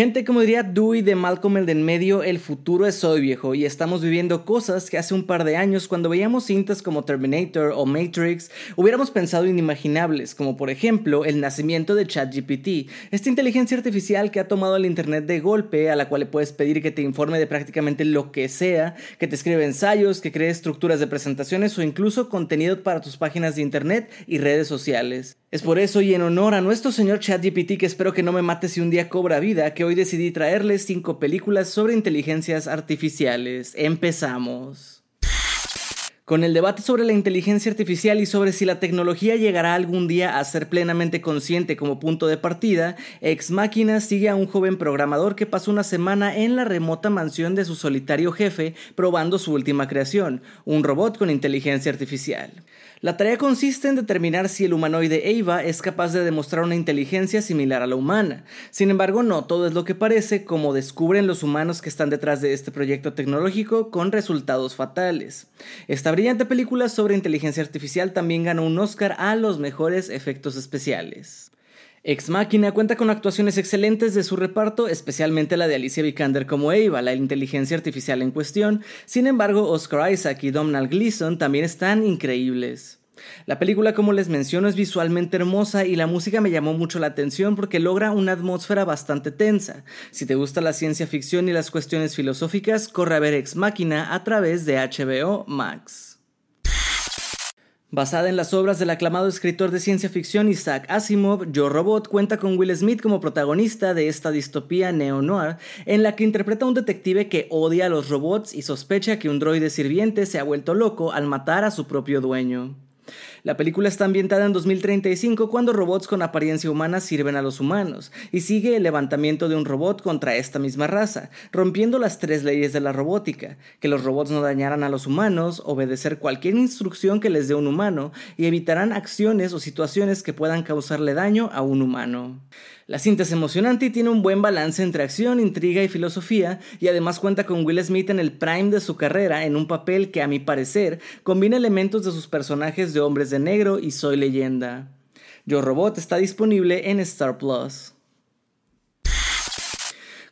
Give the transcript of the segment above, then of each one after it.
Gente, como diría Dewey de Malcolm el de en medio, el futuro es hoy viejo y estamos viviendo cosas que hace un par de años cuando veíamos cintas como Terminator o Matrix hubiéramos pensado inimaginables, como por ejemplo el nacimiento de ChatGPT, esta inteligencia artificial que ha tomado el Internet de golpe, a la cual le puedes pedir que te informe de prácticamente lo que sea, que te escriba ensayos, que cree estructuras de presentaciones o incluso contenido para tus páginas de Internet y redes sociales. Es por eso y en honor a nuestro señor ChatGPT que espero que no me mate si un día cobra vida, que hoy decidí traerles cinco películas sobre inteligencias artificiales. Empezamos. Con el debate sobre la inteligencia artificial y sobre si la tecnología llegará algún día a ser plenamente consciente como punto de partida, Ex Machina sigue a un joven programador que pasó una semana en la remota mansión de su solitario jefe probando su última creación, un robot con inteligencia artificial. La tarea consiste en determinar si el humanoide Eva es capaz de demostrar una inteligencia similar a la humana. Sin embargo, no todo es lo que parece, como descubren los humanos que están detrás de este proyecto tecnológico con resultados fatales. Esta brillante película sobre inteligencia artificial también ganó un Oscar a los mejores efectos especiales. Ex Machina cuenta con actuaciones excelentes de su reparto, especialmente la de Alicia Vikander como Eva, la inteligencia artificial en cuestión. Sin embargo, Oscar Isaac y Domhnall Gleeson también están increíbles. La película, como les menciono, es visualmente hermosa y la música me llamó mucho la atención porque logra una atmósfera bastante tensa. Si te gusta la ciencia ficción y las cuestiones filosóficas, corre a ver Ex Machina a través de HBO Max. Basada en las obras del aclamado escritor de ciencia ficción Isaac Asimov, Yo Robot cuenta con Will Smith como protagonista de esta distopía neo-noir, en la que interpreta a un detective que odia a los robots y sospecha que un droide sirviente se ha vuelto loco al matar a su propio dueño. La película está ambientada en 2035 cuando robots con apariencia humana sirven a los humanos, y sigue el levantamiento de un robot contra esta misma raza, rompiendo las tres leyes de la robótica, que los robots no dañaran a los humanos, obedecer cualquier instrucción que les dé un humano, y evitarán acciones o situaciones que puedan causarle daño a un humano. La cinta es emocionante y tiene un buen balance entre acción, intriga y filosofía, y además cuenta con Will Smith en el prime de su carrera en un papel que a mi parecer combina elementos de sus personajes de Hombres de Negro y Soy Leyenda. Yo Robot está disponible en Star Plus.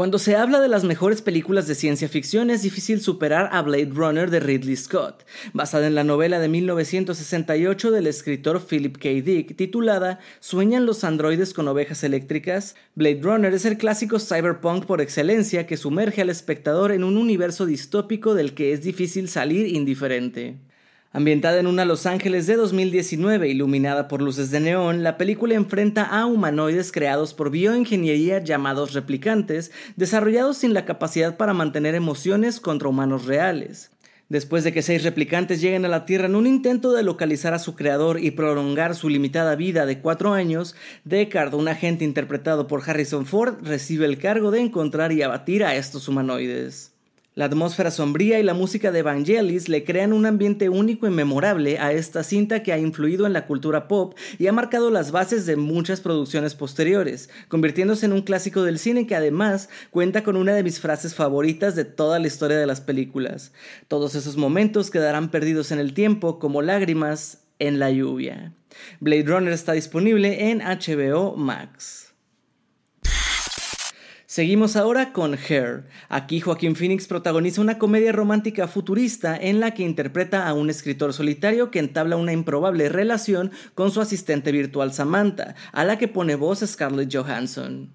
Cuando se habla de las mejores películas de ciencia ficción es difícil superar a Blade Runner de Ridley Scott, basada en la novela de 1968 del escritor Philip K. Dick titulada ¿Sueñan los androides con ovejas eléctricas? Blade Runner es el clásico cyberpunk por excelencia que sumerge al espectador en un universo distópico del que es difícil salir indiferente. Ambientada en una Los Ángeles de 2019 iluminada por luces de neón, la película enfrenta a humanoides creados por bioingeniería llamados replicantes, desarrollados sin la capacidad para mantener emociones contra humanos reales. Después de que seis replicantes lleguen a la Tierra en un intento de localizar a su creador y prolongar su limitada vida de cuatro años, Deckard, un agente interpretado por Harrison Ford, recibe el cargo de encontrar y abatir a estos humanoides. La atmósfera sombría y la música de Evangelis le crean un ambiente único y memorable a esta cinta que ha influido en la cultura pop y ha marcado las bases de muchas producciones posteriores, convirtiéndose en un clásico del cine que además cuenta con una de mis frases favoritas de toda la historia de las películas. Todos esos momentos quedarán perdidos en el tiempo como lágrimas en la lluvia. Blade Runner está disponible en HBO Max. Seguimos ahora con Her. Aquí Joaquín Phoenix protagoniza una comedia romántica futurista en la que interpreta a un escritor solitario que entabla una improbable relación con su asistente virtual Samantha, a la que pone voz Scarlett Johansson.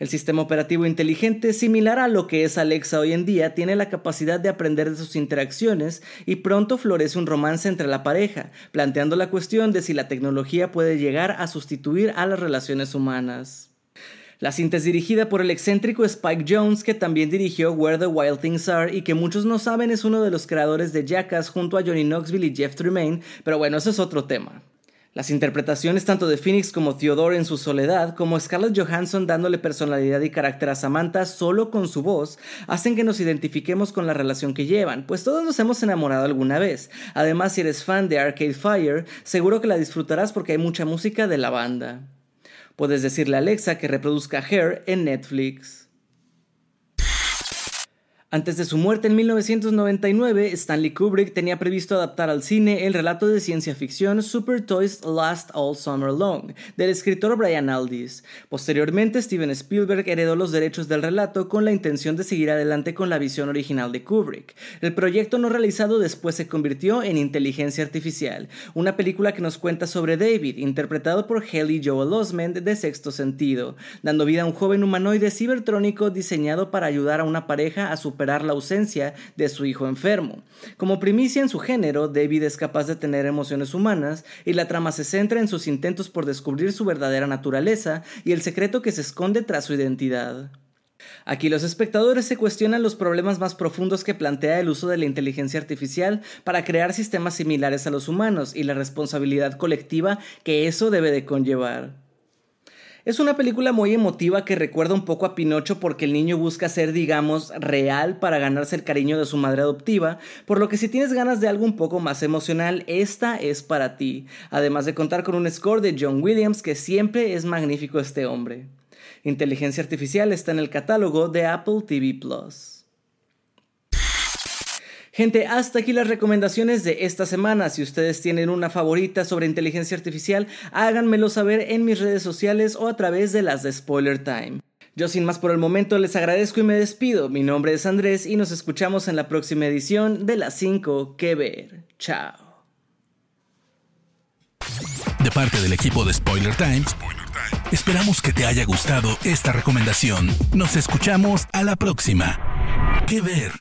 El sistema operativo inteligente, similar a lo que es Alexa hoy en día, tiene la capacidad de aprender de sus interacciones y pronto florece un romance entre la pareja, planteando la cuestión de si la tecnología puede llegar a sustituir a las relaciones humanas. La cinta es dirigida por el excéntrico Spike Jones, que también dirigió Where the Wild Things Are y que muchos no saben es uno de los creadores de Jackass junto a Johnny Knoxville y Jeff Tremaine, pero bueno, eso es otro tema. Las interpretaciones tanto de Phoenix como Theodore en su soledad, como Scarlett Johansson dándole personalidad y carácter a Samantha solo con su voz, hacen que nos identifiquemos con la relación que llevan, pues todos nos hemos enamorado alguna vez. Además, si eres fan de Arcade Fire, seguro que la disfrutarás porque hay mucha música de la banda. Puedes decirle a Alexa que reproduzca Hair en Netflix. Antes de su muerte en 1999, Stanley Kubrick tenía previsto adaptar al cine el relato de ciencia ficción Super Toys Last All Summer Long, del escritor Brian Aldiss. Posteriormente, Steven Spielberg heredó los derechos del relato con la intención de seguir adelante con la visión original de Kubrick. El proyecto no realizado después se convirtió en Inteligencia Artificial, una película que nos cuenta sobre David, interpretado por Haley Joel Osment de Sexto Sentido, dando vida a un joven humanoide cibertrónico diseñado para ayudar a una pareja a superar la ausencia de su hijo enfermo. Como primicia en su género, David es capaz de tener emociones humanas y la trama se centra en sus intentos por descubrir su verdadera naturaleza y el secreto que se esconde tras su identidad. Aquí los espectadores se cuestionan los problemas más profundos que plantea el uso de la inteligencia artificial para crear sistemas similares a los humanos y la responsabilidad colectiva que eso debe de conllevar. Es una película muy emotiva que recuerda un poco a Pinocho porque el niño busca ser, digamos, real para ganarse el cariño de su madre adoptiva, por lo que si tienes ganas de algo un poco más emocional, esta es para ti, además de contar con un score de John Williams que siempre es magnífico este hombre. Inteligencia Artificial está en el catálogo de Apple TV Plus. Gente, hasta aquí las recomendaciones de esta semana. Si ustedes tienen una favorita sobre inteligencia artificial, háganmelo saber en mis redes sociales o a través de las de Spoiler Time. Yo sin más por el momento les agradezco y me despido. Mi nombre es Andrés y nos escuchamos en la próxima edición de las 5 que ver. Chao. De parte del equipo de Spoiler Time, esperamos que te haya gustado esta recomendación. Nos escuchamos a la próxima. Que ver.